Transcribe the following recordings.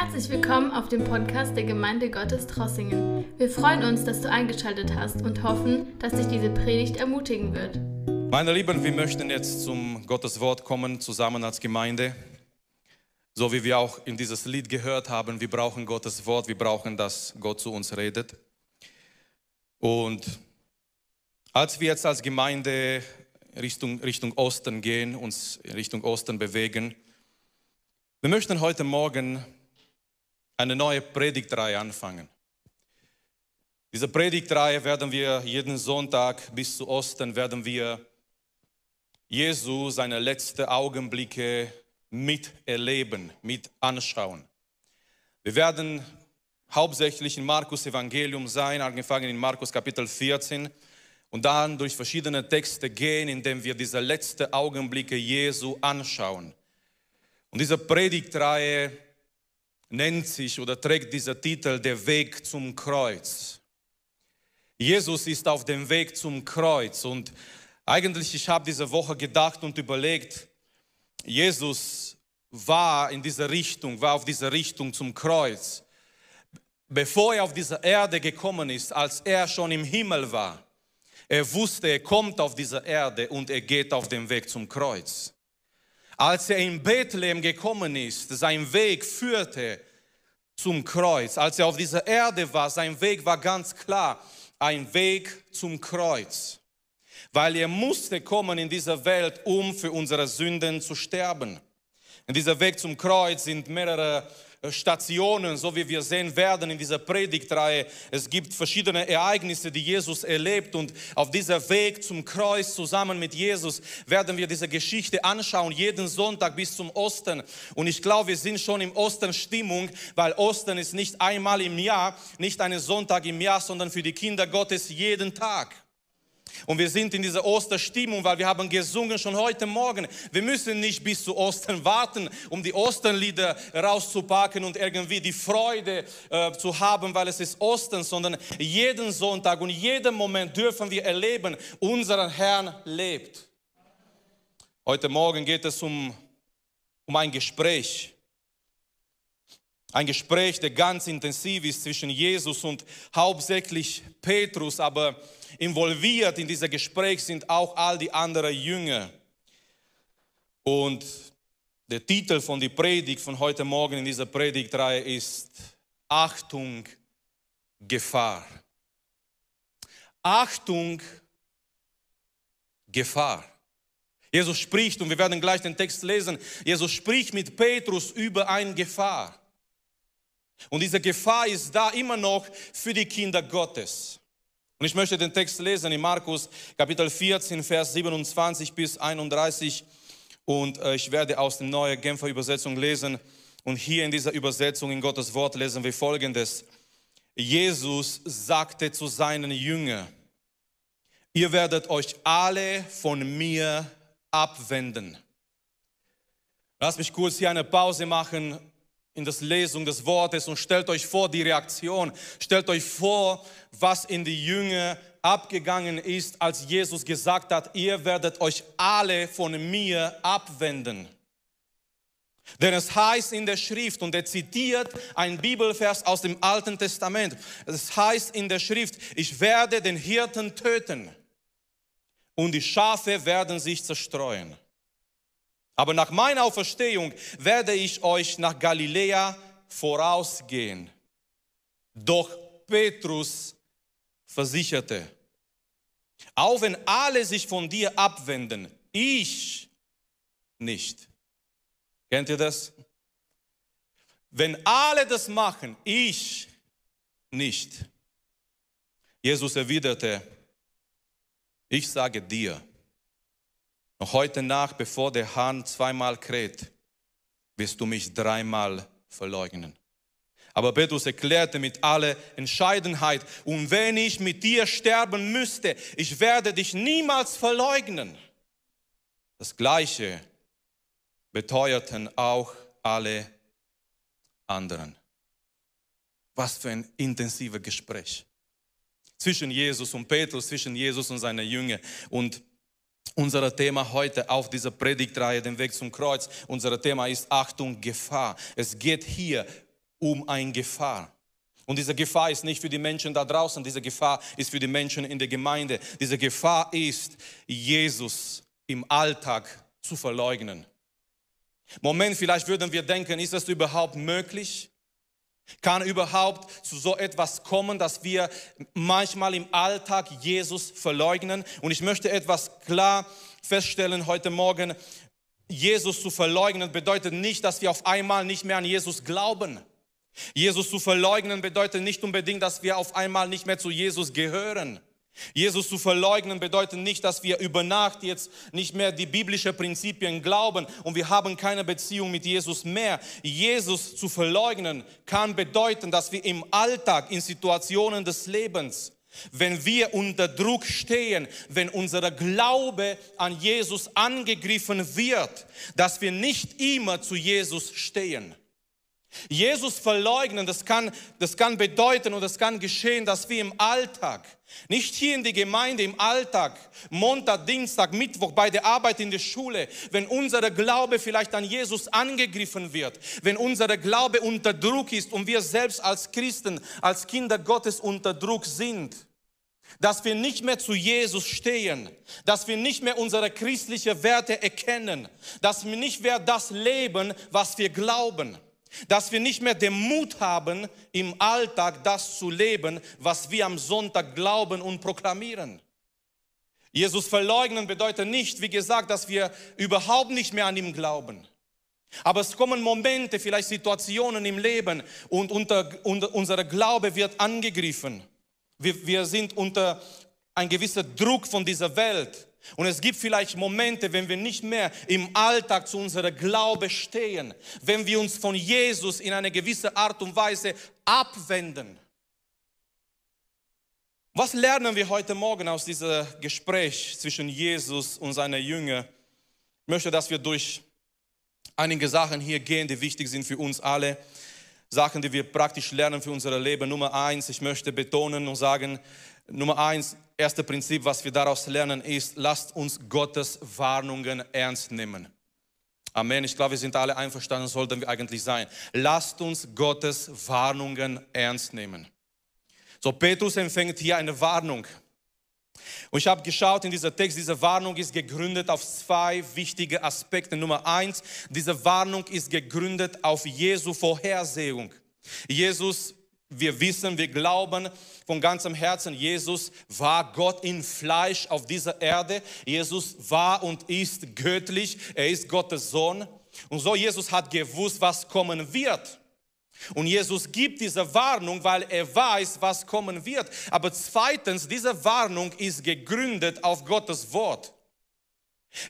Herzlich willkommen auf dem Podcast der Gemeinde Gottes Trossingen. Wir freuen uns, dass du eingeschaltet hast und hoffen, dass dich diese Predigt ermutigen wird. Meine Lieben, wir möchten jetzt zum Gottes Wort kommen, zusammen als Gemeinde. So wie wir auch in dieses Lied gehört haben, wir brauchen Gottes Wort, wir brauchen, dass Gott zu uns redet. Und als wir jetzt als Gemeinde Richtung, Richtung Osten gehen, uns Richtung Osten bewegen, wir möchten heute Morgen eine neue Predigtreihe anfangen. Diese Predigtreihe werden wir jeden Sonntag bis zu Osten werden wir Jesu seine letzten Augenblicke miterleben, mit anschauen. Wir werden hauptsächlich in Markus Evangelium sein, angefangen in Markus Kapitel 14 und dann durch verschiedene Texte gehen, indem wir diese letzten Augenblicke Jesu anschauen. Und diese Predigtreihe nennt sich oder trägt dieser Titel Der Weg zum Kreuz. Jesus ist auf dem Weg zum Kreuz und eigentlich, ich habe diese Woche gedacht und überlegt, Jesus war in dieser Richtung, war auf dieser Richtung zum Kreuz. Bevor er auf diese Erde gekommen ist, als er schon im Himmel war, er wusste, er kommt auf diese Erde und er geht auf dem Weg zum Kreuz. Als er in Bethlehem gekommen ist, sein Weg führte zum Kreuz. Als er auf dieser Erde war, sein Weg war ganz klar, ein Weg zum Kreuz. Weil er musste kommen in dieser Welt, um für unsere Sünden zu sterben. In dieser Weg zum Kreuz sind mehrere Stationen, so wie wir sehen werden in dieser Predigtreihe. Es gibt verschiedene Ereignisse, die Jesus erlebt und auf dieser Weg zum Kreuz zusammen mit Jesus werden wir diese Geschichte anschauen, jeden Sonntag bis zum Osten. Und ich glaube, wir sind schon im Osten Stimmung, weil Osten ist nicht einmal im Jahr, nicht einen Sonntag im Jahr, sondern für die Kinder Gottes jeden Tag. Und wir sind in dieser Osterstimmung, weil wir haben gesungen schon heute Morgen. Wir müssen nicht bis zu Ostern warten, um die Osternlieder rauszupacken und irgendwie die Freude äh, zu haben, weil es ist Ostern, sondern jeden Sonntag und jeden Moment dürfen wir erleben, unseren Herrn lebt. Heute Morgen geht es um, um ein Gespräch. Ein Gespräch, der ganz intensiv ist zwischen Jesus und hauptsächlich Petrus, aber involviert in diesem Gespräch sind auch all die anderen Jünger. Und der Titel von der Predigt von heute Morgen in dieser Predigtreihe ist Achtung, Gefahr. Achtung, Gefahr. Jesus spricht, und wir werden gleich den Text lesen, Jesus spricht mit Petrus über eine Gefahr. Und diese Gefahr ist da immer noch für die Kinder Gottes. Und ich möchte den Text lesen in Markus Kapitel 14, Vers 27 bis 31. Und äh, ich werde aus der neuen Genfer Übersetzung lesen. Und hier in dieser Übersetzung in Gottes Wort lesen wir Folgendes. Jesus sagte zu seinen Jüngern, ihr werdet euch alle von mir abwenden. Lass mich kurz hier eine Pause machen in das Lesung des Wortes und stellt euch vor die Reaktion. Stellt euch vor, was in die Jünger abgegangen ist, als Jesus gesagt hat, ihr werdet euch alle von mir abwenden. Denn es heißt in der Schrift, und er zitiert ein Bibelvers aus dem Alten Testament, es heißt in der Schrift, ich werde den Hirten töten und die Schafe werden sich zerstreuen. Aber nach meiner Auferstehung werde ich euch nach Galiläa vorausgehen. Doch Petrus versicherte, auch wenn alle sich von dir abwenden, ich nicht. Kennt ihr das? Wenn alle das machen, ich nicht. Jesus erwiderte, ich sage dir, noch heute Nacht, bevor der Hahn zweimal kräht, wirst du mich dreimal verleugnen. Aber Petrus erklärte mit aller Entscheidenheit, und wenn ich mit dir sterben müsste, ich werde dich niemals verleugnen. Das Gleiche beteuerten auch alle anderen. Was für ein intensives Gespräch zwischen Jesus und Petrus, zwischen Jesus und seinen Jüngern. Und unser Thema heute auf dieser Predigtreihe, den Weg zum Kreuz, unser Thema ist Achtung, Gefahr. Es geht hier um eine Gefahr. Und diese Gefahr ist nicht für die Menschen da draußen, diese Gefahr ist für die Menschen in der Gemeinde. Diese Gefahr ist, Jesus im Alltag zu verleugnen. Moment, vielleicht würden wir denken, ist das überhaupt möglich? Kann überhaupt zu so etwas kommen, dass wir manchmal im Alltag Jesus verleugnen? Und ich möchte etwas klar feststellen heute Morgen. Jesus zu verleugnen bedeutet nicht, dass wir auf einmal nicht mehr an Jesus glauben. Jesus zu verleugnen bedeutet nicht unbedingt, dass wir auf einmal nicht mehr zu Jesus gehören. Jesus zu verleugnen bedeutet nicht, dass wir über Nacht jetzt nicht mehr die biblischen Prinzipien glauben und wir haben keine Beziehung mit Jesus mehr. Jesus zu verleugnen kann bedeuten, dass wir im Alltag, in Situationen des Lebens, wenn wir unter Druck stehen, wenn unser Glaube an Jesus angegriffen wird, dass wir nicht immer zu Jesus stehen. Jesus verleugnen, das kann, das kann bedeuten und das kann geschehen, dass wir im Alltag, nicht hier in der Gemeinde, im Alltag, Montag, Dienstag, Mittwoch, bei der Arbeit in der Schule, wenn unser Glaube vielleicht an Jesus angegriffen wird, wenn unser Glaube unter Druck ist und wir selbst als Christen, als Kinder Gottes unter Druck sind, dass wir nicht mehr zu Jesus stehen, dass wir nicht mehr unsere christlichen Werte erkennen, dass wir nicht mehr das leben, was wir glauben dass wir nicht mehr den Mut haben, im Alltag das zu leben, was wir am Sonntag glauben und proklamieren. Jesus verleugnen bedeutet nicht, wie gesagt, dass wir überhaupt nicht mehr an ihm glauben. Aber es kommen Momente, vielleicht Situationen im Leben und unter, unter, unser Glaube wird angegriffen. Wir, wir sind unter ein gewisser Druck von dieser Welt. Und es gibt vielleicht Momente, wenn wir nicht mehr im Alltag zu unserer Glaube stehen, wenn wir uns von Jesus in eine gewisse Art und Weise abwenden. Was lernen wir heute Morgen aus diesem Gespräch zwischen Jesus und seinen Jüngern? Ich möchte, dass wir durch einige Sachen hier gehen, die wichtig sind für uns alle. Sachen, die wir praktisch lernen für unser Leben. Nummer eins, ich möchte betonen und sagen, Nummer eins, erste Prinzip, was wir daraus lernen, ist, lasst uns Gottes Warnungen ernst nehmen. Amen. Ich glaube, wir sind alle einverstanden, sollten wir eigentlich sein. Lasst uns Gottes Warnungen ernst nehmen. So, Petrus empfängt hier eine Warnung. Und ich habe geschaut in dieser Text, diese Warnung ist gegründet auf zwei wichtige Aspekte. Nummer eins, diese Warnung ist gegründet auf Jesu Vorhersehung. Jesus wir wissen, wir glauben von ganzem Herzen, Jesus war Gott in Fleisch auf dieser Erde. Jesus war und ist göttlich. Er ist Gottes Sohn. Und so Jesus hat gewusst, was kommen wird. Und Jesus gibt diese Warnung, weil er weiß, was kommen wird. Aber zweitens, diese Warnung ist gegründet auf Gottes Wort.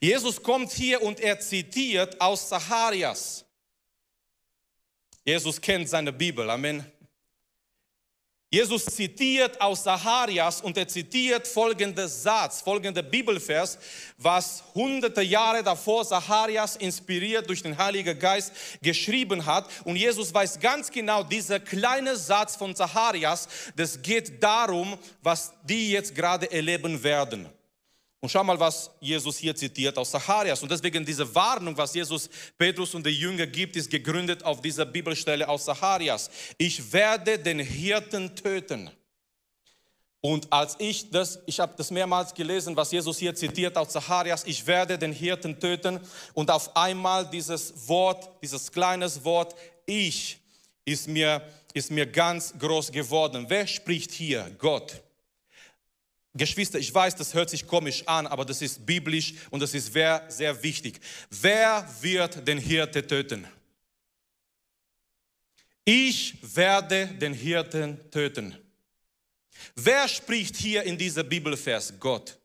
Jesus kommt hier und er zitiert aus Zacharias. Jesus kennt seine Bibel. Amen. Jesus zitiert aus Zacharias und er zitiert folgenden Satz, folgender Bibelvers, was hunderte Jahre davor Zacharias inspiriert durch den Heiligen Geist geschrieben hat. Und Jesus weiß ganz genau, dieser kleine Satz von Zacharias, das geht darum, was die jetzt gerade erleben werden. Und schau mal, was Jesus hier zitiert aus Zacharias. Und deswegen diese Warnung, was Jesus Petrus und die Jünger gibt, ist gegründet auf dieser Bibelstelle aus Zacharias. Ich werde den Hirten töten. Und als ich das, ich habe das mehrmals gelesen, was Jesus hier zitiert aus Zacharias, ich werde den Hirten töten. Und auf einmal dieses Wort, dieses kleines Wort, ich, ist mir, ist mir ganz groß geworden. Wer spricht hier? Gott. Geschwister, ich weiß, das hört sich komisch an, aber das ist biblisch und das ist sehr, sehr wichtig. Wer wird den Hirte töten? Ich werde den Hirten töten. Wer spricht hier in dieser Bibelvers? Gott.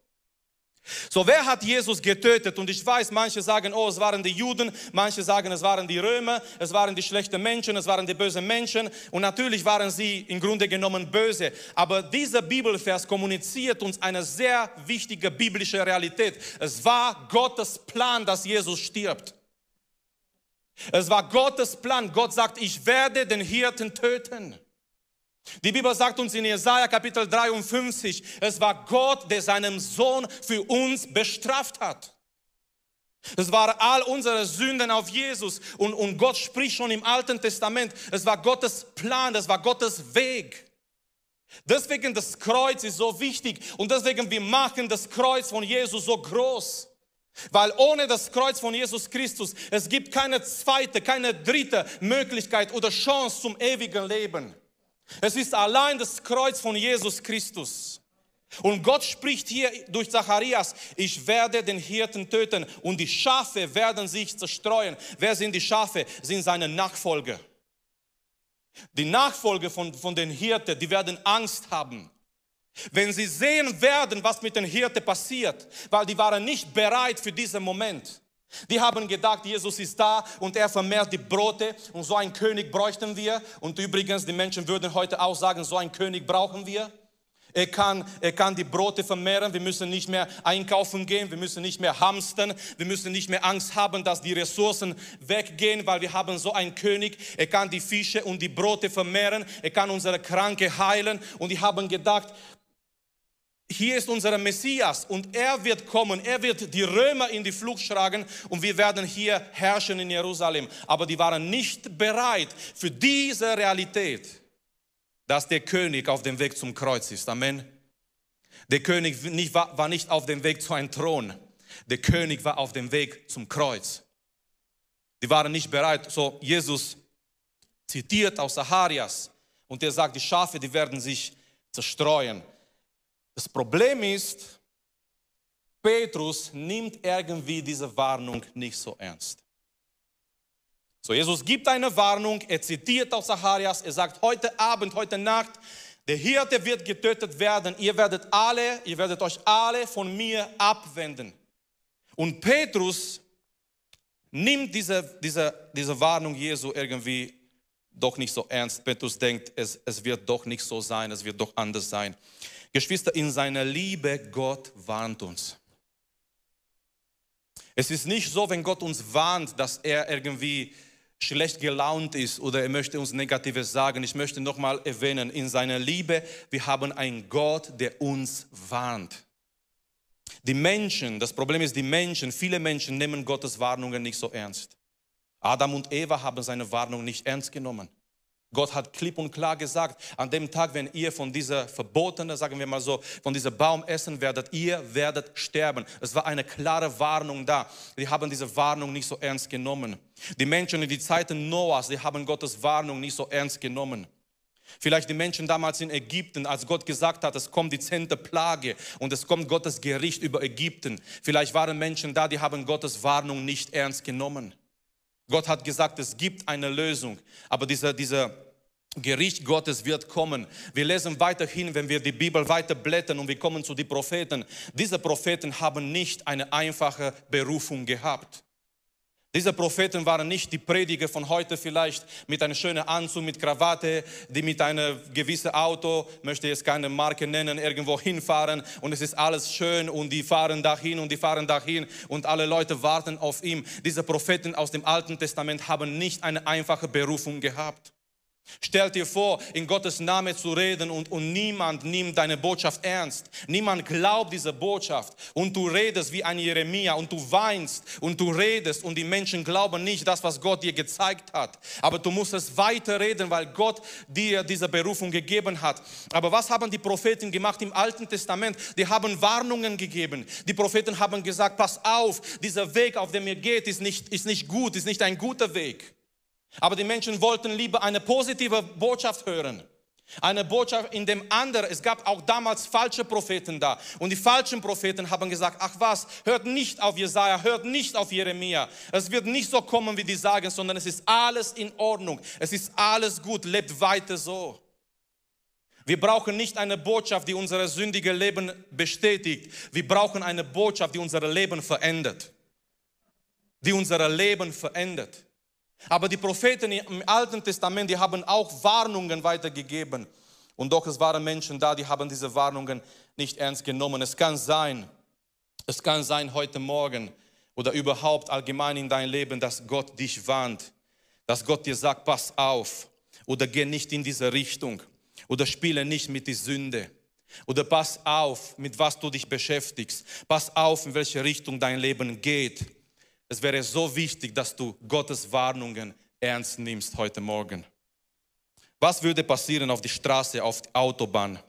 So, wer hat Jesus getötet? Und ich weiß, manche sagen, oh, es waren die Juden, manche sagen, es waren die Römer, es waren die schlechten Menschen, es waren die bösen Menschen. Und natürlich waren sie im Grunde genommen böse. Aber dieser Bibelvers kommuniziert uns eine sehr wichtige biblische Realität. Es war Gottes Plan, dass Jesus stirbt. Es war Gottes Plan. Gott sagt, ich werde den Hirten töten. Die Bibel sagt uns in Jesaja Kapitel 53, es war Gott, der seinen Sohn für uns bestraft hat. Es waren all unsere Sünden auf Jesus und, und Gott spricht schon im Alten Testament. Es war Gottes Plan, es war Gottes Weg. Deswegen das Kreuz ist so wichtig und deswegen wir machen das Kreuz von Jesus so groß. Weil ohne das Kreuz von Jesus Christus, es gibt keine zweite, keine dritte Möglichkeit oder Chance zum ewigen Leben. Es ist allein das Kreuz von Jesus Christus. Und Gott spricht hier durch Zacharias, ich werde den Hirten töten und die Schafe werden sich zerstreuen. Wer sind die Schafe? Sind seine Nachfolger. Die Nachfolger von, von den Hirten, die werden Angst haben. Wenn sie sehen werden, was mit den Hirten passiert, weil die waren nicht bereit für diesen Moment. Die haben gedacht, Jesus ist da und er vermehrt die Brote und so einen König bräuchten wir. Und übrigens, die Menschen würden heute auch sagen, so einen König brauchen wir. Er kann, er kann die Brote vermehren. Wir müssen nicht mehr einkaufen gehen. Wir müssen nicht mehr hamstern. Wir müssen nicht mehr Angst haben, dass die Ressourcen weggehen, weil wir haben so einen König. Er kann die Fische und die Brote vermehren. Er kann unsere Kranke heilen. Und die haben gedacht, hier ist unser Messias und er wird kommen, er wird die Römer in die Flucht schlagen und wir werden hier herrschen in Jerusalem. Aber die waren nicht bereit für diese Realität, dass der König auf dem Weg zum Kreuz ist. Amen. Der König war, nicht auf dem Weg zu einem Thron, der König war auf dem Weg zum Kreuz. Die waren nicht bereit. So Jesus zitiert aus Zacharias und er sagt, die Schafe, die werden sich zerstreuen. Das Problem ist, Petrus nimmt irgendwie diese Warnung nicht so ernst. So, Jesus gibt eine Warnung, er zitiert aus Zacharias, er sagt, heute Abend, heute Nacht, der Hirte wird getötet werden, ihr werdet alle, ihr werdet euch alle von mir abwenden. Und Petrus nimmt diese, diese, diese Warnung Jesu irgendwie doch nicht so ernst. Petrus denkt, es, es wird doch nicht so sein, es wird doch anders sein. Geschwister, in seiner Liebe, Gott warnt uns. Es ist nicht so, wenn Gott uns warnt, dass er irgendwie schlecht gelaunt ist oder er möchte uns Negatives sagen. Ich möchte nochmal erwähnen, in seiner Liebe, wir haben einen Gott, der uns warnt. Die Menschen, das Problem ist, die Menschen, viele Menschen nehmen Gottes Warnungen nicht so ernst. Adam und Eva haben seine Warnung nicht ernst genommen. Gott hat klipp und klar gesagt, an dem Tag, wenn ihr von dieser verbotenen, sagen wir mal so, von diesem Baum essen werdet, ihr werdet sterben. Es war eine klare Warnung da. Die haben diese Warnung nicht so ernst genommen. Die Menschen in die Zeiten Noahs, die haben Gottes Warnung nicht so ernst genommen. Vielleicht die Menschen damals in Ägypten, als Gott gesagt hat, es kommt die zehnte Plage und es kommt Gottes Gericht über Ägypten. Vielleicht waren Menschen da, die haben Gottes Warnung nicht ernst genommen. Gott hat gesagt, es gibt eine Lösung, aber dieser, dieser Gericht Gottes wird kommen. Wir lesen weiterhin, wenn wir die Bibel weiter blättern und wir kommen zu den Propheten. Diese Propheten haben nicht eine einfache Berufung gehabt. Diese Propheten waren nicht die Prediger von heute vielleicht mit einem schönen Anzug, mit Krawatte, die mit einem gewissen Auto, möchte jetzt keine Marke nennen, irgendwo hinfahren und es ist alles schön und die fahren dahin und die fahren dahin und alle Leute warten auf ihn. Diese Propheten aus dem Alten Testament haben nicht eine einfache Berufung gehabt. Stell dir vor, in Gottes Name zu reden und, und niemand nimmt deine Botschaft ernst. Niemand glaubt diese Botschaft. Und du redest wie ein Jeremia und du weinst und du redest und die Menschen glauben nicht das, was Gott dir gezeigt hat. Aber du musst es weiter reden, weil Gott dir diese Berufung gegeben hat. Aber was haben die Propheten gemacht im Alten Testament? Die haben Warnungen gegeben. Die Propheten haben gesagt, pass auf, dieser Weg, auf dem ihr geht, ist nicht, ist nicht gut, ist nicht ein guter Weg. Aber die Menschen wollten lieber eine positive Botschaft hören. Eine Botschaft in dem anderen, es gab auch damals falsche Propheten da. Und die falschen Propheten haben gesagt, ach was, hört nicht auf Jesaja, hört nicht auf Jeremia. Es wird nicht so kommen, wie die sagen, sondern es ist alles in Ordnung. Es ist alles gut, lebt weiter so. Wir brauchen nicht eine Botschaft, die unser sündiges Leben bestätigt. Wir brauchen eine Botschaft, die unser Leben verändert. Die unser Leben verändert. Aber die Propheten im Alten Testament, die haben auch Warnungen weitergegeben. Und doch es waren Menschen da, die haben diese Warnungen nicht ernst genommen. Es kann sein, es kann sein heute Morgen oder überhaupt allgemein in dein Leben, dass Gott dich warnt, dass Gott dir sagt, pass auf oder geh nicht in diese Richtung oder spiele nicht mit die Sünde oder pass auf, mit was du dich beschäftigst, pass auf, in welche Richtung dein Leben geht. Es wäre so wichtig, dass du Gottes Warnungen ernst nimmst heute Morgen. Was würde passieren auf die Straße, auf die Autobahn,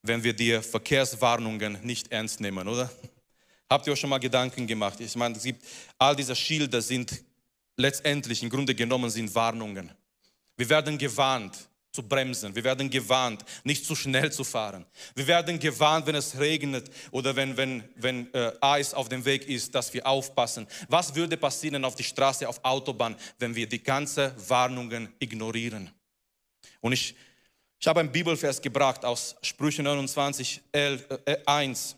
wenn wir die Verkehrswarnungen nicht ernst nehmen, oder? Habt ihr euch schon mal Gedanken gemacht? Ich meine, es gibt, all diese Schilder sind letztendlich, im Grunde genommen, sind Warnungen. Wir werden gewarnt zu bremsen. Wir werden gewarnt, nicht zu schnell zu fahren. Wir werden gewarnt, wenn es regnet oder wenn, wenn, wenn äh, Eis auf dem Weg ist, dass wir aufpassen. Was würde passieren auf die Straße, auf Autobahn, wenn wir die ganzen Warnungen ignorieren? Und ich, ich habe einen Bibelvers gebracht aus Sprüche 29, 11, äh, 1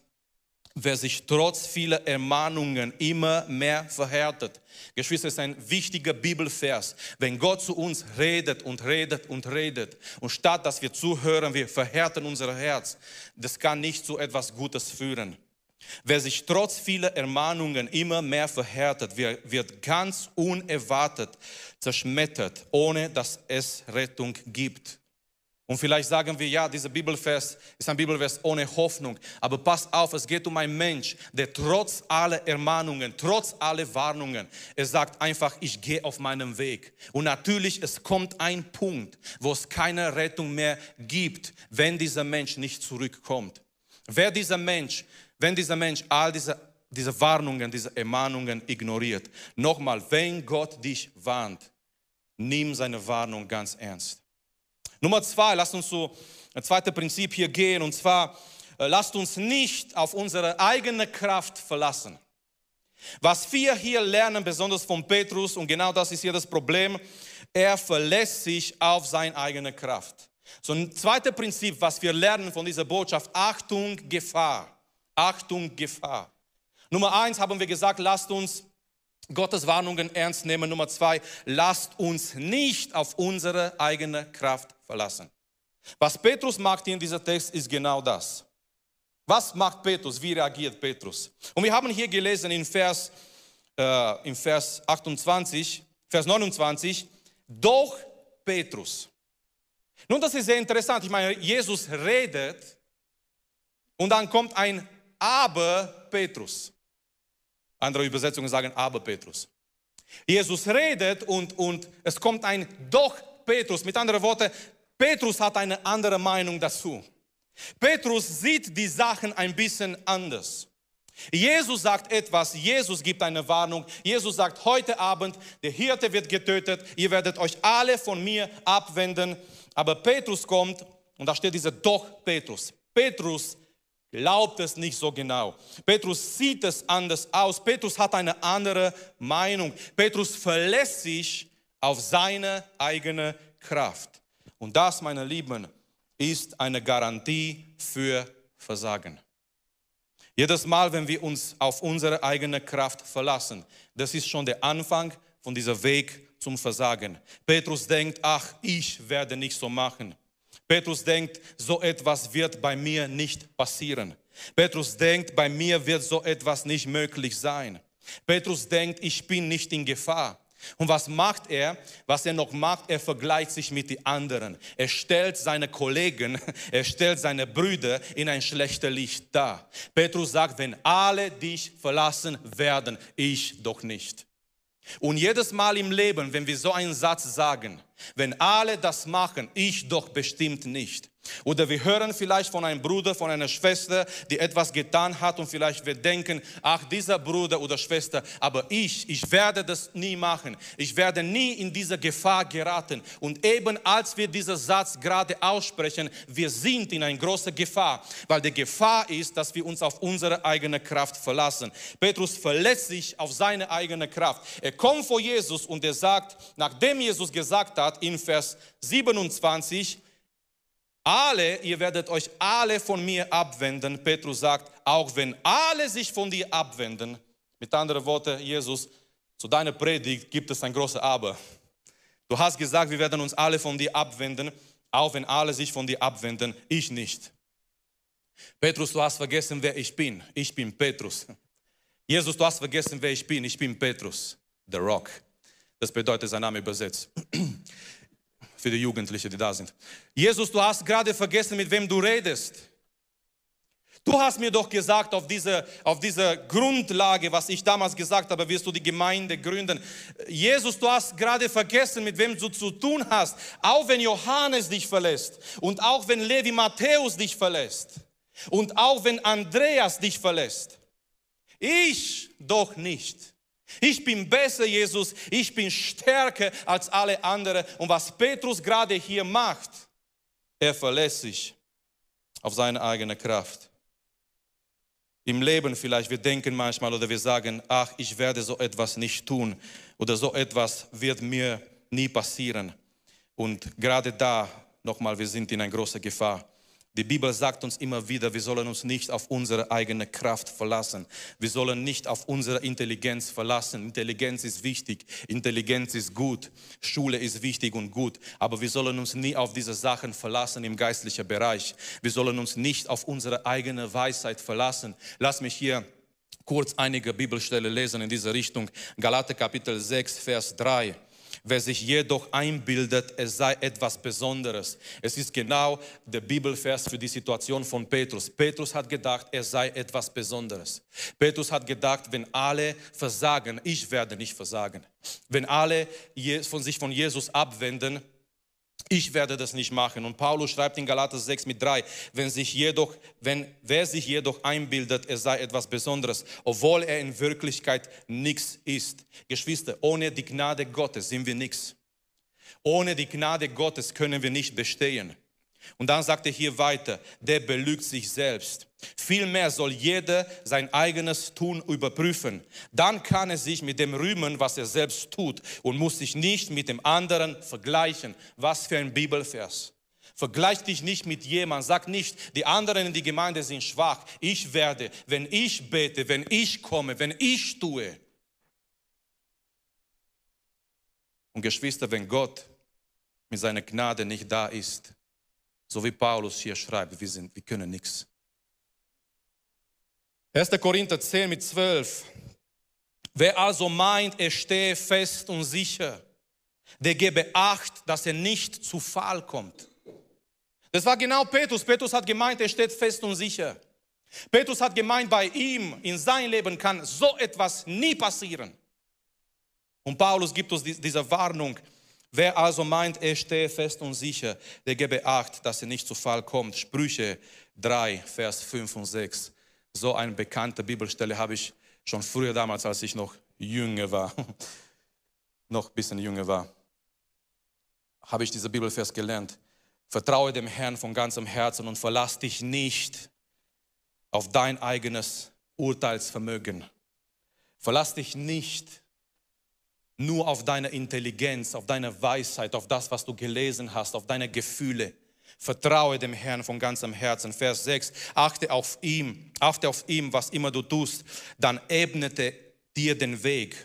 wer sich trotz vieler Ermahnungen immer mehr verhärtet. Geschwister, ist ein wichtiger Bibelvers. Wenn Gott zu uns redet und redet und redet und statt dass wir zuhören, wir verhärten unser Herz, das kann nicht zu etwas Gutes führen. Wer sich trotz vieler Ermahnungen immer mehr verhärtet, wird ganz unerwartet zerschmettert, ohne dass es Rettung gibt. Und vielleicht sagen wir, ja, dieser Bibelvers ist ein Bibelvers ohne Hoffnung. Aber pass auf, es geht um einen Mensch, der trotz aller Ermahnungen, trotz aller Warnungen, er sagt einfach, ich gehe auf meinem Weg. Und natürlich, es kommt ein Punkt, wo es keine Rettung mehr gibt, wenn dieser Mensch nicht zurückkommt. Wer dieser Mensch, wenn dieser Mensch all diese, diese Warnungen, diese Ermahnungen ignoriert. Nochmal, wenn Gott dich warnt, nimm seine Warnung ganz ernst. Nummer zwei, lasst uns so ein zweites Prinzip hier gehen und zwar, äh, lasst uns nicht auf unsere eigene Kraft verlassen. Was wir hier lernen, besonders von Petrus, und genau das ist hier das Problem, er verlässt sich auf seine eigene Kraft. So ein zweites Prinzip, was wir lernen von dieser Botschaft, Achtung, Gefahr. Achtung, Gefahr. Nummer eins haben wir gesagt, lasst uns Gottes Warnungen ernst nehmen. Nummer zwei, lasst uns nicht auf unsere eigene Kraft verlassen. Was Petrus macht in diesem Text ist genau das. Was macht Petrus? Wie reagiert Petrus? Und wir haben hier gelesen in Vers, äh, in Vers 28, Vers 29, doch Petrus. Nun, das ist sehr interessant. Ich meine, Jesus redet und dann kommt ein Aber Petrus. Andere Übersetzungen sagen aber Petrus. Jesus redet und, und es kommt ein Doch Petrus. Mit anderen Worten, Petrus hat eine andere Meinung dazu. Petrus sieht die Sachen ein bisschen anders. Jesus sagt etwas, Jesus gibt eine Warnung. Jesus sagt, heute Abend, der Hirte wird getötet, ihr werdet euch alle von mir abwenden. Aber Petrus kommt und da steht dieser Doch Petrus. Petrus glaubt es nicht so genau. Petrus sieht es anders aus. Petrus hat eine andere Meinung. Petrus verlässt sich auf seine eigene Kraft. Und das, meine Lieben, ist eine Garantie für Versagen. Jedes Mal, wenn wir uns auf unsere eigene Kraft verlassen, das ist schon der Anfang von dieser Weg zum Versagen. Petrus denkt, ach, ich werde nicht so machen. Petrus denkt, so etwas wird bei mir nicht passieren. Petrus denkt, bei mir wird so etwas nicht möglich sein. Petrus denkt, ich bin nicht in Gefahr. Und was macht er? Was er noch macht, er vergleicht sich mit den anderen. Er stellt seine Kollegen, er stellt seine Brüder in ein schlechtes Licht dar. Petrus sagt, wenn alle dich verlassen werden, ich doch nicht. Und jedes Mal im Leben, wenn wir so einen Satz sagen, wenn alle das machen, ich doch bestimmt nicht, oder wir hören vielleicht von einem Bruder, von einer Schwester, die etwas getan hat und vielleicht wir denken, ach dieser Bruder oder Schwester, aber ich, ich werde das nie machen. Ich werde nie in diese Gefahr geraten. Und eben als wir diesen Satz gerade aussprechen, wir sind in einer großen Gefahr, weil die Gefahr ist, dass wir uns auf unsere eigene Kraft verlassen. Petrus verlässt sich auf seine eigene Kraft. Er kommt vor Jesus und er sagt, nachdem Jesus gesagt hat in Vers 27, alle, ihr werdet euch alle von mir abwenden. Petrus sagt, auch wenn alle sich von dir abwenden, mit anderen Worten, Jesus, zu deiner Predigt gibt es ein großes Aber. Du hast gesagt, wir werden uns alle von dir abwenden, auch wenn alle sich von dir abwenden, ich nicht. Petrus, du hast vergessen, wer ich bin. Ich bin Petrus. Jesus, du hast vergessen, wer ich bin. Ich bin Petrus, the Rock. Das bedeutet sein Name übersetzt für die Jugendlichen, die da sind. Jesus, du hast gerade vergessen, mit wem du redest. Du hast mir doch gesagt, auf dieser auf diese Grundlage, was ich damals gesagt habe, wirst du die Gemeinde gründen. Jesus, du hast gerade vergessen, mit wem du zu tun hast. Auch wenn Johannes dich verlässt und auch wenn Levi Matthäus dich verlässt und auch wenn Andreas dich verlässt. Ich doch nicht. Ich bin besser, Jesus. Ich bin stärker als alle anderen. Und was Petrus gerade hier macht, er verlässt sich auf seine eigene Kraft im Leben vielleicht, wir denken manchmal oder wir sagen, ach, ich werde so etwas nicht tun oder so etwas wird mir nie passieren. Und gerade da, nochmal, wir sind in einer großen Gefahr. Die Bibel sagt uns immer wieder, wir sollen uns nicht auf unsere eigene Kraft verlassen. Wir sollen nicht auf unsere Intelligenz verlassen. Intelligenz ist wichtig, Intelligenz ist gut, Schule ist wichtig und gut, aber wir sollen uns nie auf diese Sachen verlassen im geistlichen Bereich. Wir sollen uns nicht auf unsere eigene Weisheit verlassen. Lass mich hier kurz einige Bibelstellen lesen in diese Richtung. Galater Kapitel 6, Vers 3. Wer sich jedoch einbildet, es sei etwas Besonderes. Es ist genau der Bibelvers für die Situation von Petrus. Petrus hat gedacht, er sei etwas Besonderes. Petrus hat gedacht, wenn alle versagen, ich werde nicht versagen. Wenn alle von sich von Jesus abwenden, ich werde das nicht machen. Und Paulus schreibt in Galater 6 mit 3, wenn sich jedoch, wenn, wer sich jedoch einbildet, er sei etwas Besonderes, obwohl er in Wirklichkeit nichts ist. Geschwister, ohne die Gnade Gottes sind wir nichts. Ohne die Gnade Gottes können wir nicht bestehen. Und dann sagt er hier weiter, der belügt sich selbst. Vielmehr soll jeder sein eigenes Tun überprüfen. Dann kann er sich mit dem rühmen, was er selbst tut und muss sich nicht mit dem anderen vergleichen. Was für ein Bibelvers. Vergleich dich nicht mit jemandem. Sag nicht, die anderen in die Gemeinde sind schwach. Ich werde, wenn ich bete, wenn ich komme, wenn ich tue. Und Geschwister, wenn Gott mit seiner Gnade nicht da ist, so wie Paulus hier schreibt, wir, sind, wir können nichts. 1. Korinther 10 mit 12. Wer also meint, er stehe fest und sicher, der gebe Acht, dass er nicht zu Fall kommt. Das war genau Petrus. Petrus hat gemeint, er steht fest und sicher. Petrus hat gemeint, bei ihm in sein Leben kann so etwas nie passieren. Und Paulus gibt uns diese Warnung, Wer also meint, er stehe fest und sicher, der gebe Acht, dass er nicht zu Fall kommt. Sprüche 3, Vers 5 und 6. So eine bekannte Bibelstelle habe ich schon früher damals, als ich noch jünger war, noch ein bisschen jünger war, habe ich diese Bibelvers gelernt. Vertraue dem Herrn von ganzem Herzen und verlass dich nicht auf dein eigenes Urteilsvermögen. Verlass dich nicht nur auf deine Intelligenz, auf deine Weisheit, auf das, was du gelesen hast, auf deine Gefühle. Vertraue dem Herrn von ganzem Herzen. Vers 6. Achte auf ihm, achte auf ihm, was immer du tust, dann ebnete dir den Weg.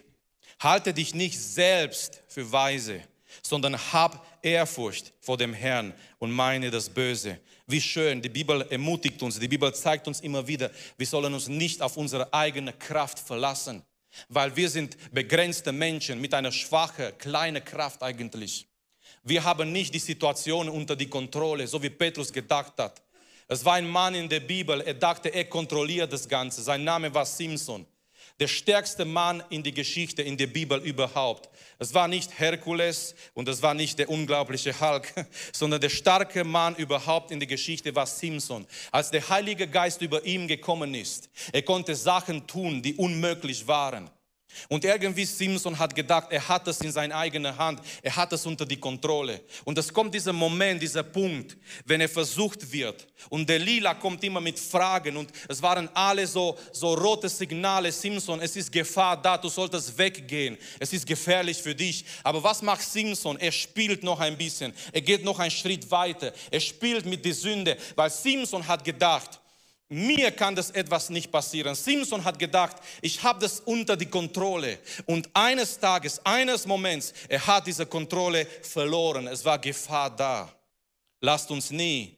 Halte dich nicht selbst für weise, sondern hab Ehrfurcht vor dem Herrn und meine das Böse. Wie schön, die Bibel ermutigt uns, die Bibel zeigt uns immer wieder, wir sollen uns nicht auf unsere eigene Kraft verlassen weil wir sind begrenzte Menschen mit einer schwachen, kleinen Kraft eigentlich. Wir haben nicht die Situation unter die Kontrolle, so wie Petrus gedacht hat. Es war ein Mann in der Bibel, er dachte, er kontrolliert das Ganze. Sein Name war Simson der stärkste Mann in die Geschichte, in der Bibel überhaupt. Es war nicht Herkules und es war nicht der unglaubliche Hulk, sondern der starke Mann überhaupt in der Geschichte war Simson. Als der Heilige Geist über ihm gekommen ist, er konnte Sachen tun, die unmöglich waren. Und irgendwie Simpson hat gedacht, er hat es in seiner eigenen Hand, er hat es unter die Kontrolle. Und es kommt dieser Moment, dieser Punkt, wenn er versucht wird. Und der Lila kommt immer mit Fragen und es waren alle so, so rote Signale, Simpson, es ist Gefahr da, du solltest weggehen, es ist gefährlich für dich. Aber was macht Simpson? Er spielt noch ein bisschen, er geht noch einen Schritt weiter, er spielt mit der Sünde, weil Simpson hat gedacht, mir kann das etwas nicht passieren. Simpson hat gedacht, ich habe das unter die Kontrolle. Und eines Tages, eines Moments, er hat diese Kontrolle verloren. Es war Gefahr da. Lasst uns nie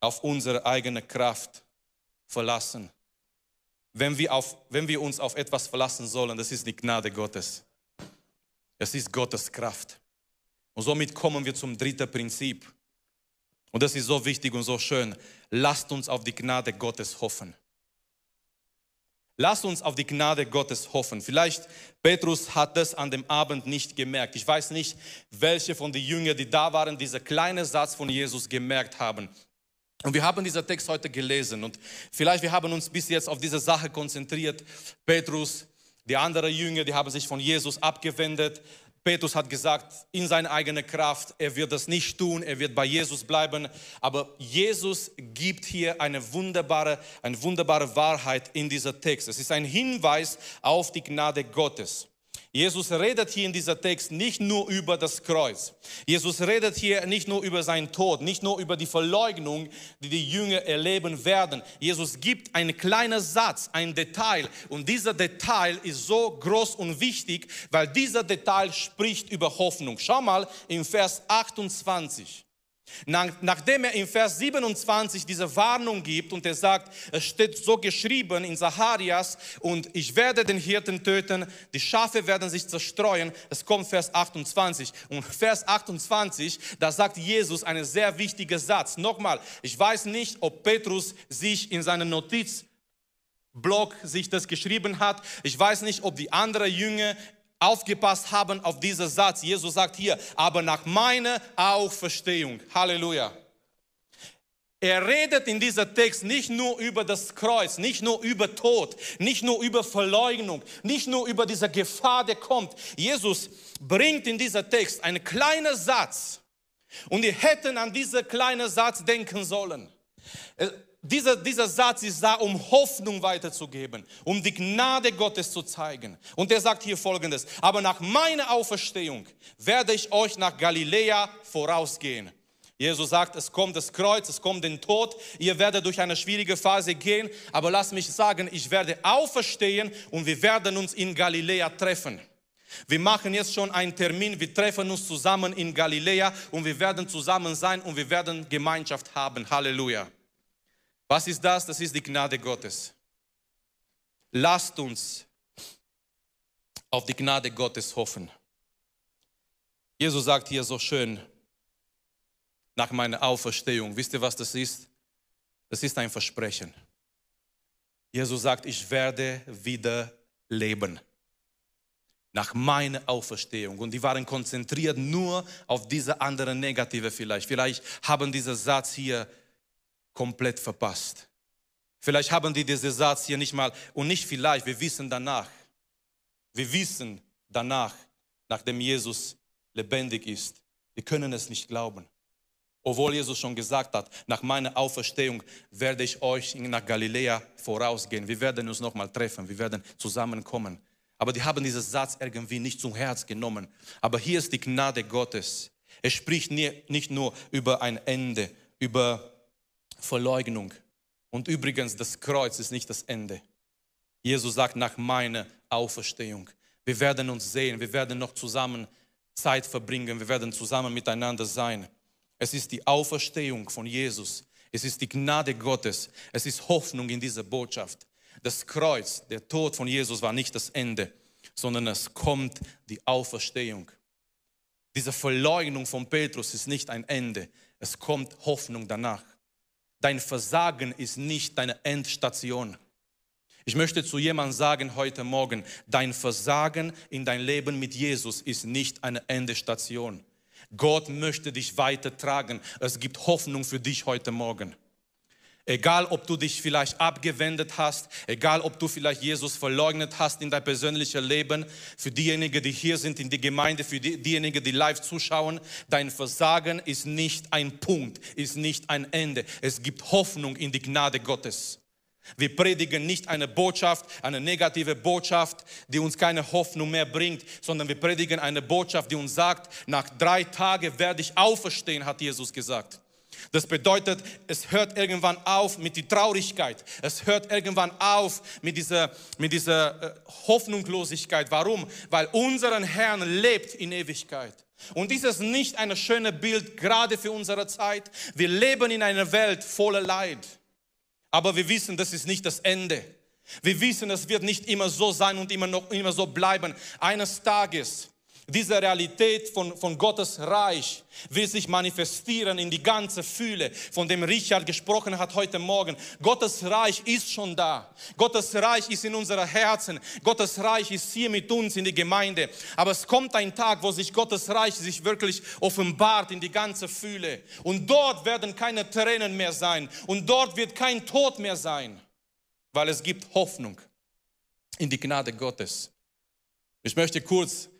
auf unsere eigene Kraft verlassen. Wenn wir, auf, wenn wir uns auf etwas verlassen sollen, das ist die Gnade Gottes. Es ist Gottes Kraft. Und somit kommen wir zum dritten Prinzip. Und das ist so wichtig und so schön. Lasst uns auf die Gnade Gottes hoffen. Lasst uns auf die Gnade Gottes hoffen. Vielleicht Petrus hat das an dem Abend nicht gemerkt. Ich weiß nicht, welche von den Jüngern, die da waren, dieser kleine Satz von Jesus gemerkt haben. Und wir haben diesen Text heute gelesen und vielleicht wir haben uns bis jetzt auf diese Sache konzentriert. Petrus, die anderen Jünger, die haben sich von Jesus abgewendet. Petrus hat gesagt, in seiner eigenen Kraft, er wird das nicht tun, er wird bei Jesus bleiben. Aber Jesus gibt hier eine wunderbare, eine wunderbare Wahrheit in dieser Text. Es ist ein Hinweis auf die Gnade Gottes. Jesus redet hier in dieser Text nicht nur über das Kreuz. Jesus redet hier nicht nur über seinen Tod, nicht nur über die Verleugnung, die die Jünger erleben werden. Jesus gibt einen kleinen Satz, ein Detail. Und dieser Detail ist so groß und wichtig, weil dieser Detail spricht über Hoffnung. Schau mal in Vers 28. Nach, nachdem er in Vers 27 diese Warnung gibt und er sagt, es steht so geschrieben in Zacharias und ich werde den Hirten töten, die Schafe werden sich zerstreuen. Es kommt Vers 28 und Vers 28, da sagt Jesus einen sehr wichtigen Satz. Nochmal, ich weiß nicht, ob Petrus sich in seiner Notizblock sich das geschrieben hat. Ich weiß nicht, ob die anderen Jünger aufgepasst haben auf diesen Satz. Jesus sagt hier, aber nach meiner Auferstehung. Halleluja. Er redet in dieser Text nicht nur über das Kreuz, nicht nur über Tod, nicht nur über Verleugnung, nicht nur über diese Gefahr, der kommt. Jesus bringt in dieser Text einen kleinen Satz und wir hätten an diesen kleinen Satz denken sollen. Dieser, dieser Satz ist da, um Hoffnung weiterzugeben, um die Gnade Gottes zu zeigen. Und er sagt hier folgendes, aber nach meiner Auferstehung werde ich euch nach Galiläa vorausgehen. Jesus sagt, es kommt das Kreuz, es kommt den Tod, ihr werdet durch eine schwierige Phase gehen, aber lass mich sagen, ich werde auferstehen und wir werden uns in Galiläa treffen. Wir machen jetzt schon einen Termin, wir treffen uns zusammen in Galiläa und wir werden zusammen sein und wir werden Gemeinschaft haben. Halleluja. Was ist das? Das ist die Gnade Gottes. Lasst uns auf die Gnade Gottes hoffen. Jesus sagt hier so schön, nach meiner Auferstehung, wisst ihr, was das ist? Das ist ein Versprechen. Jesus sagt, ich werde wieder leben. Nach meiner Auferstehung. Und die waren konzentriert nur auf diese andere Negative vielleicht. Vielleicht haben dieser Satz hier komplett verpasst. Vielleicht haben die diesen Satz hier nicht mal, und nicht vielleicht, wir wissen danach. Wir wissen danach, nachdem Jesus lebendig ist. Wir können es nicht glauben. Obwohl Jesus schon gesagt hat, nach meiner Auferstehung werde ich euch nach Galiläa vorausgehen. Wir werden uns nochmal treffen, wir werden zusammenkommen. Aber die haben diesen Satz irgendwie nicht zum Herz genommen. Aber hier ist die Gnade Gottes. Er spricht nicht nur über ein Ende, über Verleugnung. Und übrigens, das Kreuz ist nicht das Ende. Jesus sagt nach meiner Auferstehung. Wir werden uns sehen, wir werden noch zusammen Zeit verbringen, wir werden zusammen miteinander sein. Es ist die Auferstehung von Jesus. Es ist die Gnade Gottes. Es ist Hoffnung in dieser Botschaft. Das Kreuz, der Tod von Jesus war nicht das Ende, sondern es kommt die Auferstehung. Diese Verleugnung von Petrus ist nicht ein Ende. Es kommt Hoffnung danach. Dein Versagen ist nicht deine Endstation. Ich möchte zu jemandem sagen heute Morgen, dein Versagen in dein Leben mit Jesus ist nicht eine Endstation. Gott möchte dich weitertragen. Es gibt Hoffnung für dich heute Morgen. Egal, ob du dich vielleicht abgewendet hast, egal, ob du vielleicht Jesus verleugnet hast in dein persönliches Leben, für diejenigen, die hier sind in der Gemeinde, für die, diejenigen, die live zuschauen, dein Versagen ist nicht ein Punkt, ist nicht ein Ende. Es gibt Hoffnung in die Gnade Gottes. Wir predigen nicht eine Botschaft, eine negative Botschaft, die uns keine Hoffnung mehr bringt, sondern wir predigen eine Botschaft, die uns sagt, nach drei Tagen werde ich auferstehen, hat Jesus gesagt. Das bedeutet, es hört irgendwann auf mit der Traurigkeit. Es hört irgendwann auf mit dieser, mit dieser äh, Hoffnungslosigkeit. Warum? Weil unseren Herrn lebt in Ewigkeit. Und ist nicht ein schönes Bild, gerade für unsere Zeit. Wir leben in einer Welt voller Leid. Aber wir wissen, das ist nicht das Ende. Wir wissen, es wird nicht immer so sein und immer noch immer so bleiben. Eines Tages Diese Realität von, von Gottes Reich will sich manifestieren in die ganze Fühle, von dem Richard gesprochen hat heute Morgen. Gottes Reich ist schon da. Gottes Reich ist in unseren Herzen. Gottes Reich ist hier mit uns in die Gemeinde. Aber es kommt ein Tag, wo sich Gottes Reich sich wirklich offenbart in die ganze Fühle. Und dort werden keine Tränen mehr sein. Und dort wird kein Tod mehr sein. Weil es gibt Hoffnung in die Gnade Gottes. Ich möchte kurz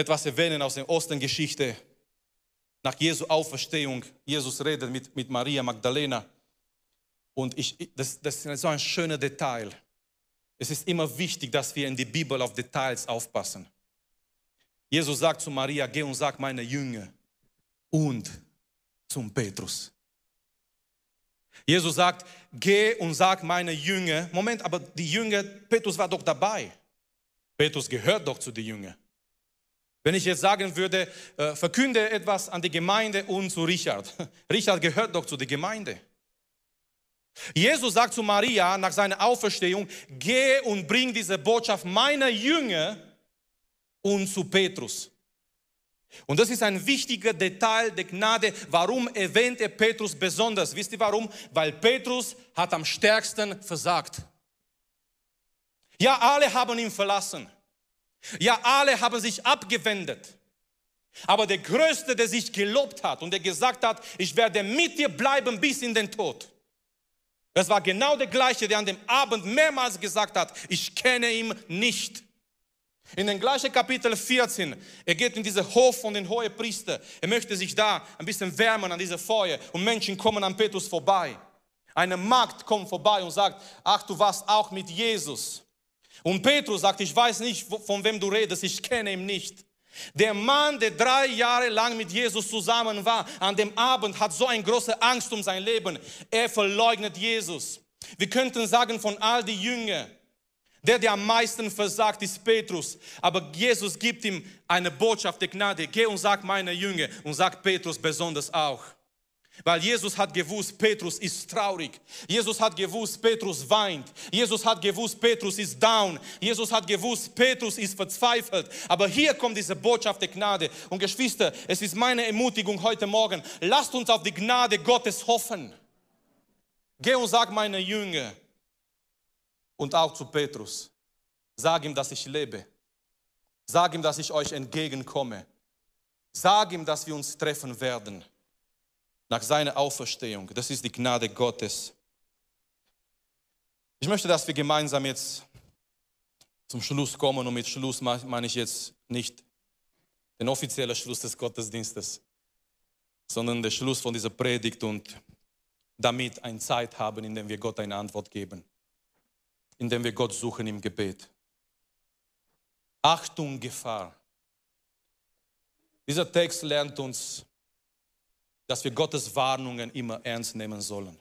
etwas erwähnen aus der Ostengeschichte. Nach Jesu Auferstehung, Jesus redet mit, mit Maria Magdalena. Und ich, das, das ist so ein schöner Detail. Es ist immer wichtig, dass wir in die Bibel auf Details aufpassen. Jesus sagt zu Maria, geh und sag meine Jünger und zum Petrus. Jesus sagt, geh und sag meine Jünger, Moment, aber die Jünger, Petrus war doch dabei. Petrus gehört doch zu den Jüngern. Wenn ich jetzt sagen würde, äh, verkünde etwas an die Gemeinde und zu Richard. Richard gehört doch zu der Gemeinde. Jesus sagt zu Maria nach seiner Auferstehung, geh und bring diese Botschaft meiner Jünger und zu Petrus. Und das ist ein wichtiger Detail der Gnade. Warum erwähnt er Petrus besonders? Wisst ihr warum? Weil Petrus hat am stärksten versagt. Ja, alle haben ihn verlassen. Ja, alle haben sich abgewendet. Aber der Größte, der sich gelobt hat und der gesagt hat, ich werde mit dir bleiben bis in den Tod. Es war genau der gleiche, der an dem Abend mehrmals gesagt hat, ich kenne ihn nicht. In dem gleichen Kapitel 14, er geht in diesen Hof von den hohen Priester. Er möchte sich da ein bisschen wärmen an diese Feuer und Menschen kommen an Petrus vorbei. Eine Magd kommt vorbei und sagt, ach, du warst auch mit Jesus. Und Petrus sagt, ich weiß nicht, von wem du redest, ich kenne ihn nicht. Der Mann, der drei Jahre lang mit Jesus zusammen war, an dem Abend hat so eine große Angst um sein Leben. Er verleugnet Jesus. Wir könnten sagen, von all die Jünger, der, der am meisten versagt, ist Petrus. Aber Jesus gibt ihm eine Botschaft der Gnade. Geh und sag meine Jünger und sag Petrus besonders auch. Weil Jesus hat gewusst, Petrus ist traurig. Jesus hat gewusst, Petrus weint. Jesus hat gewusst, Petrus ist down. Jesus hat gewusst, Petrus ist verzweifelt. Aber hier kommt diese Botschaft der Gnade. Und Geschwister, es ist meine Ermutigung heute Morgen. Lasst uns auf die Gnade Gottes hoffen. Geh und sag meine Jünger und auch zu Petrus. Sag ihm, dass ich lebe. Sag ihm, dass ich euch entgegenkomme. Sag ihm, dass wir uns treffen werden nach seiner Auferstehung. Das ist die Gnade Gottes. Ich möchte, dass wir gemeinsam jetzt zum Schluss kommen und mit Schluss meine ich jetzt nicht den offiziellen Schluss des Gottesdienstes, sondern den Schluss von dieser Predigt und damit eine Zeit haben, in der wir Gott eine Antwort geben, in der wir Gott suchen im Gebet. Achtung, Gefahr. Dieser Text lernt uns dass wir Gottes Warnungen immer ernst nehmen sollen.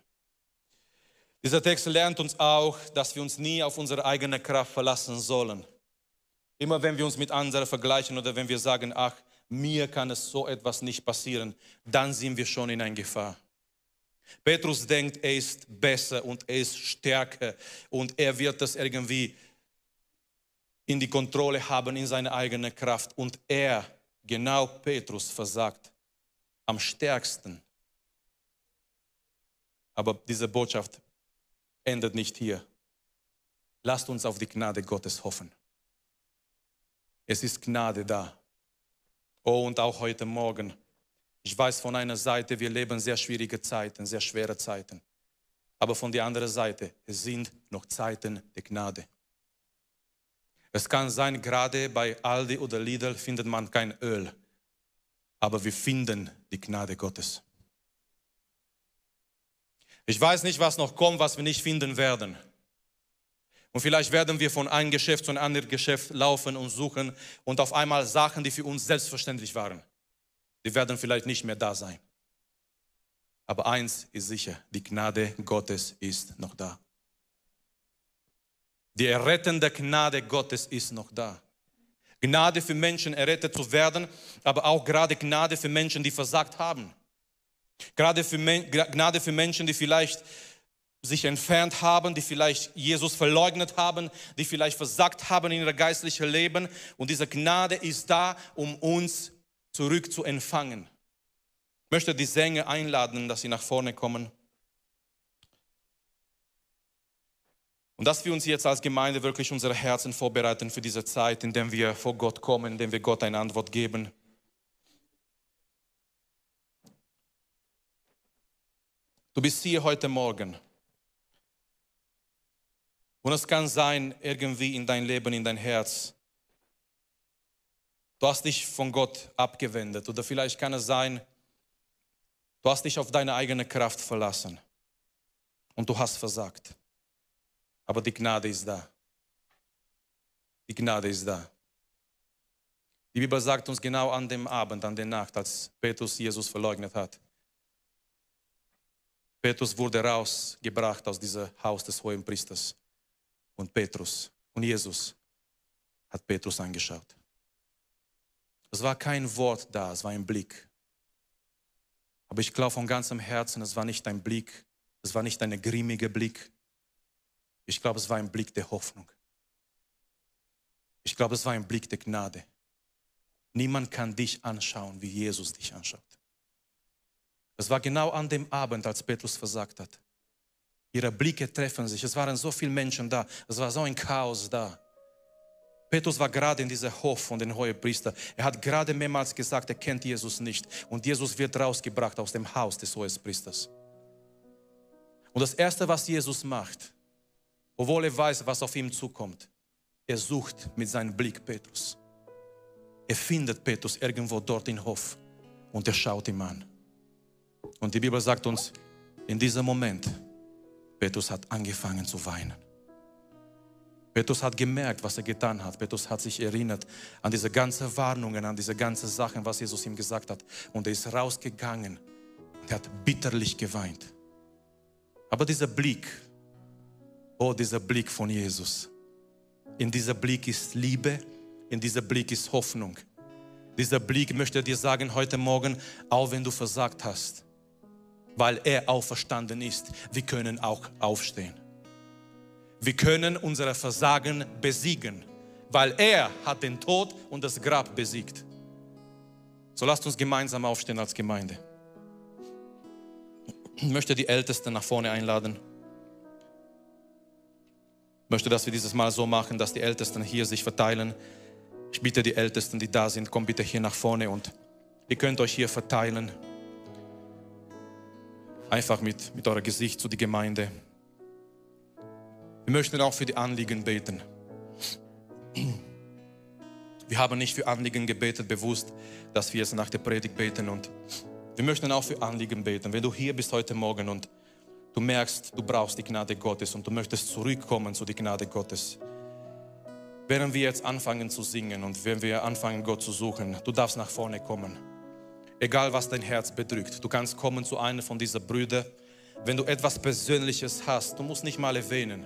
Dieser Text lernt uns auch, dass wir uns nie auf unsere eigene Kraft verlassen sollen. Immer wenn wir uns mit anderen vergleichen oder wenn wir sagen, ach, mir kann es so etwas nicht passieren, dann sind wir schon in einer Gefahr. Petrus denkt, er ist besser und er ist stärker und er wird das irgendwie in die Kontrolle haben in seiner eigenen Kraft. Und er, genau Petrus, versagt am stärksten. Aber diese Botschaft endet nicht hier. Lasst uns auf die Gnade Gottes hoffen. Es ist Gnade da. Oh, und auch heute Morgen. Ich weiß von einer Seite, wir leben sehr schwierige Zeiten, sehr schwere Zeiten. Aber von der anderen Seite, es sind noch Zeiten der Gnade. Es kann sein, gerade bei Aldi oder Lidl findet man kein Öl aber wir finden die Gnade Gottes. Ich weiß nicht, was noch kommt, was wir nicht finden werden. Und vielleicht werden wir von einem Geschäft zu einem anderen Geschäft laufen und suchen und auf einmal Sachen, die für uns selbstverständlich waren, die werden vielleicht nicht mehr da sein. Aber eins ist sicher, die Gnade Gottes ist noch da. Die errettende Gnade Gottes ist noch da. Gnade für Menschen, errettet zu werden, aber auch gerade Gnade für Menschen, die versagt haben. Gerade für Gnade für Menschen, die vielleicht sich entfernt haben, die vielleicht Jesus verleugnet haben, die vielleicht versagt haben in ihr geistlichen Leben. Und diese Gnade ist da, um uns zurück zu empfangen. Ich möchte die Sänger einladen, dass sie nach vorne kommen. Und dass wir uns jetzt als Gemeinde wirklich unsere Herzen vorbereiten für diese Zeit, in der wir vor Gott kommen, in der wir Gott eine Antwort geben. Du bist hier heute Morgen. Und es kann sein, irgendwie in dein Leben, in dein Herz, du hast dich von Gott abgewendet. Oder vielleicht kann es sein, du hast dich auf deine eigene Kraft verlassen. Und du hast versagt. Aber die Gnade ist da. Die Gnade ist da. Die Bibel sagt uns genau an dem Abend, an der Nacht, als Petrus Jesus verleugnet hat. Petrus wurde rausgebracht aus diesem Haus des hohen Priesters. Und Petrus und Jesus hat Petrus angeschaut. Es war kein Wort da, es war ein Blick. Aber ich glaube von ganzem Herzen, es war nicht ein Blick, es war nicht ein grimmiger Blick, ich glaube, es war ein Blick der Hoffnung. Ich glaube, es war ein Blick der Gnade. Niemand kann dich anschauen, wie Jesus dich anschaut. Es war genau an dem Abend, als Petrus versagt hat. Ihre Blicke treffen sich. Es waren so viele Menschen da. Es war so ein Chaos da. Petrus war gerade in diesem Hof von den Hohepriester. Er hat gerade mehrmals gesagt, er kennt Jesus nicht. Und Jesus wird rausgebracht aus dem Haus des Hohepriesters. Und das Erste, was Jesus macht, obwohl er weiß, was auf ihm zukommt. Er sucht mit seinem Blick Petrus. Er findet Petrus irgendwo dort im Hof und er schaut ihm an. Und die Bibel sagt uns, in diesem Moment, Petrus hat angefangen zu weinen. Petrus hat gemerkt, was er getan hat. Petrus hat sich erinnert an diese ganzen Warnungen, an diese ganzen Sachen, was Jesus ihm gesagt hat. Und er ist rausgegangen er hat bitterlich geweint. Aber dieser Blick, Oh, dieser Blick von Jesus. In dieser Blick ist Liebe, in dieser Blick ist Hoffnung. Dieser Blick möchte dir sagen heute Morgen, auch wenn du versagt hast, weil er auferstanden ist, wir können auch aufstehen. Wir können unsere Versagen besiegen, weil er hat den Tod und das Grab besiegt. So lasst uns gemeinsam aufstehen als Gemeinde. Ich möchte die Ältesten nach vorne einladen möchte, dass wir dieses Mal so machen, dass die Ältesten hier sich verteilen. Ich bitte die Ältesten, die da sind, kommt bitte hier nach vorne und ihr könnt euch hier verteilen. Einfach mit, mit eurem Gesicht zu die Gemeinde. Wir möchten auch für die Anliegen beten. Wir haben nicht für Anliegen gebetet, bewusst, dass wir jetzt nach der Predigt beten und wir möchten auch für Anliegen beten. Wenn du hier bist heute Morgen und du merkst, du brauchst die Gnade Gottes und du möchtest zurückkommen zu der Gnade Gottes. Während wir jetzt anfangen zu singen und wenn wir anfangen, Gott zu suchen, du darfst nach vorne kommen. Egal, was dein Herz bedrückt, du kannst kommen zu einem von diesen Brüdern. Wenn du etwas Persönliches hast, du musst nicht mal erwähnen.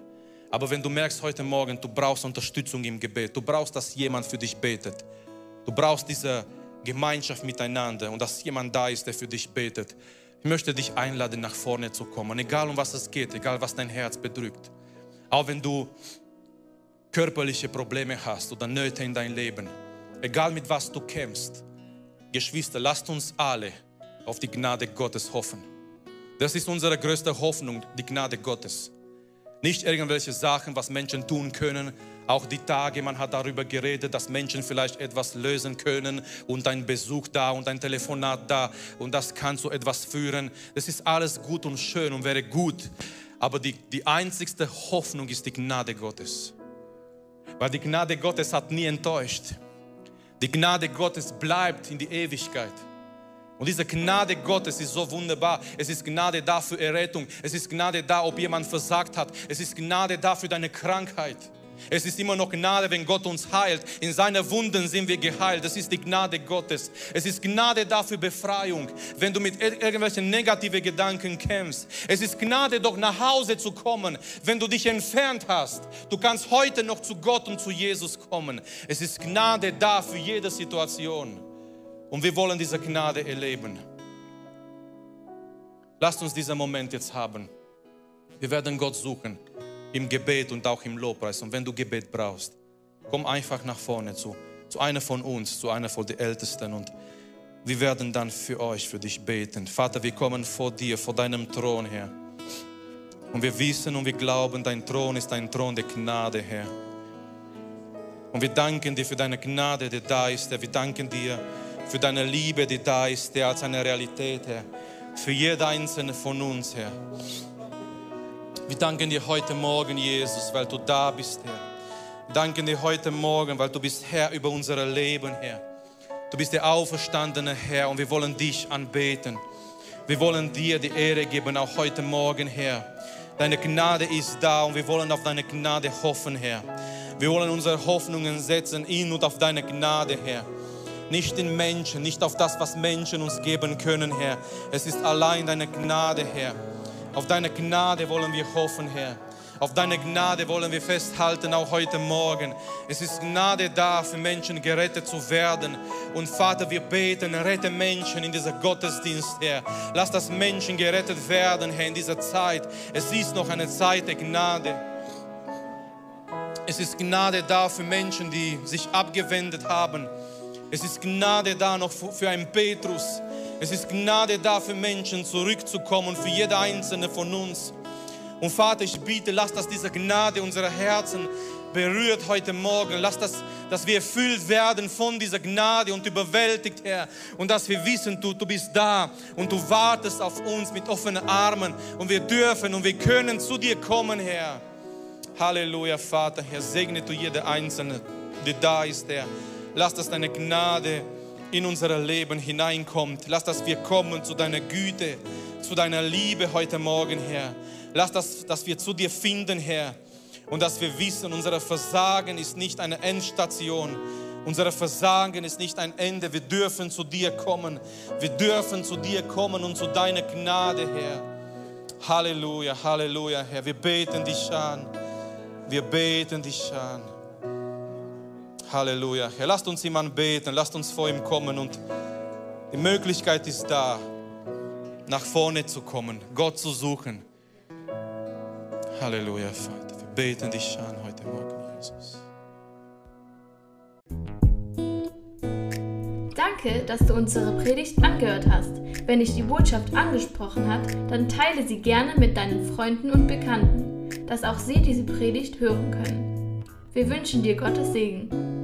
Aber wenn du merkst heute Morgen, du brauchst Unterstützung im Gebet, du brauchst, dass jemand für dich betet, du brauchst diese Gemeinschaft miteinander und dass jemand da ist, der für dich betet, ich möchte dich einladen, nach vorne zu kommen, egal um was es geht, egal was dein Herz bedrückt. Auch wenn du körperliche Probleme hast oder Nöte in dein Leben, egal mit was du kämpfst. Geschwister, lasst uns alle auf die Gnade Gottes hoffen. Das ist unsere größte Hoffnung, die Gnade Gottes. Nicht irgendwelche Sachen, was Menschen tun können, auch die Tage, man hat darüber geredet, dass Menschen vielleicht etwas lösen können und ein Besuch da und ein Telefonat da und das kann zu etwas führen. Das ist alles gut und schön und wäre gut. Aber die, die einzigste Hoffnung ist die Gnade Gottes. Weil die Gnade Gottes hat nie enttäuscht. Die Gnade Gottes bleibt in die Ewigkeit. Und diese Gnade Gottes ist so wunderbar. Es ist Gnade da für Errettung. Es ist Gnade da, ob jemand versagt hat. Es ist Gnade da für deine Krankheit. Es ist immer noch Gnade, wenn Gott uns heilt. In seinen Wunden sind wir geheilt. Das ist die Gnade Gottes. Es ist Gnade dafür Befreiung, wenn du mit irgendwelchen negativen Gedanken kämpfst. Es ist Gnade, doch nach Hause zu kommen, wenn du dich entfernt hast. Du kannst heute noch zu Gott und zu Jesus kommen. Es ist Gnade da für jede Situation. Und wir wollen diese Gnade erleben. Lasst uns diesen Moment jetzt haben. Wir werden Gott suchen im Gebet und auch im Lobpreis. Und wenn du Gebet brauchst, komm einfach nach vorne zu, zu einer von uns, zu einer von den Ältesten und wir werden dann für euch, für dich beten. Vater, wir kommen vor dir, vor deinem Thron, Herr. Und wir wissen und wir glauben, dein Thron ist ein Thron der Gnade, Herr. Und wir danken dir für deine Gnade, die da ist, Herr. Wir danken dir für deine Liebe, die da ist, Herr, als eine Realität, Herr. Für jeder einzelne von uns, Herr. Wir danken dir heute Morgen, Jesus, weil du da bist, Herr. Wir danken dir heute Morgen, weil du bist Herr über unser Leben, Herr. Du bist der auferstandene Herr und wir wollen dich anbeten. Wir wollen dir die Ehre geben, auch heute Morgen, Herr. Deine Gnade ist da und wir wollen auf deine Gnade hoffen, Herr. Wir wollen unsere Hoffnungen setzen in und auf deine Gnade, Herr. Nicht in Menschen, nicht auf das, was Menschen uns geben können, Herr. Es ist allein deine Gnade, Herr. Auf deine Gnade wollen wir hoffen, Herr. Auf deine Gnade wollen wir festhalten, auch heute Morgen. Es ist Gnade da, für Menschen gerettet zu werden. Und Vater, wir beten, rette Menschen in dieser Gottesdienst, Herr. Lass das Menschen gerettet werden, Herr, in dieser Zeit. Es ist noch eine Zeit der Gnade. Es ist Gnade da für Menschen, die sich abgewendet haben. Es ist Gnade da noch für einen Petrus. Es ist Gnade da für Menschen zurückzukommen, für jeder einzelne von uns. Und Vater, ich bitte, lass das diese Gnade unserer Herzen berührt heute Morgen. Lass das, dass wir erfüllt werden von dieser Gnade und überwältigt, Herr. Und dass wir wissen, du, du bist da und du wartest auf uns mit offenen Armen. Und wir dürfen und wir können zu dir kommen, Herr. Halleluja, Vater, Herr, segne du jede Einzelne, die da ist, Herr. Lass, dass deine Gnade in unser Leben hineinkommt. Lass, dass wir kommen zu deiner Güte, zu deiner Liebe heute Morgen, Herr. Lass, dass, dass wir zu dir finden, Herr. Und dass wir wissen, unser Versagen ist nicht eine Endstation. Unser Versagen ist nicht ein Ende. Wir dürfen zu dir kommen. Wir dürfen zu dir kommen und zu deiner Gnade, Herr. Halleluja, Halleluja, Herr. Wir beten dich an. Wir beten dich an. Halleluja. Herr, lasst uns ihm anbeten, lasst uns vor ihm kommen und die Möglichkeit ist da, nach vorne zu kommen, Gott zu suchen. Halleluja, Vater. Wir beten dich an heute Morgen, Jesus. Danke, dass du unsere Predigt angehört hast. Wenn dich die Botschaft angesprochen hat, dann teile sie gerne mit deinen Freunden und Bekannten, dass auch sie diese Predigt hören können. Wir wünschen dir Gottes Segen.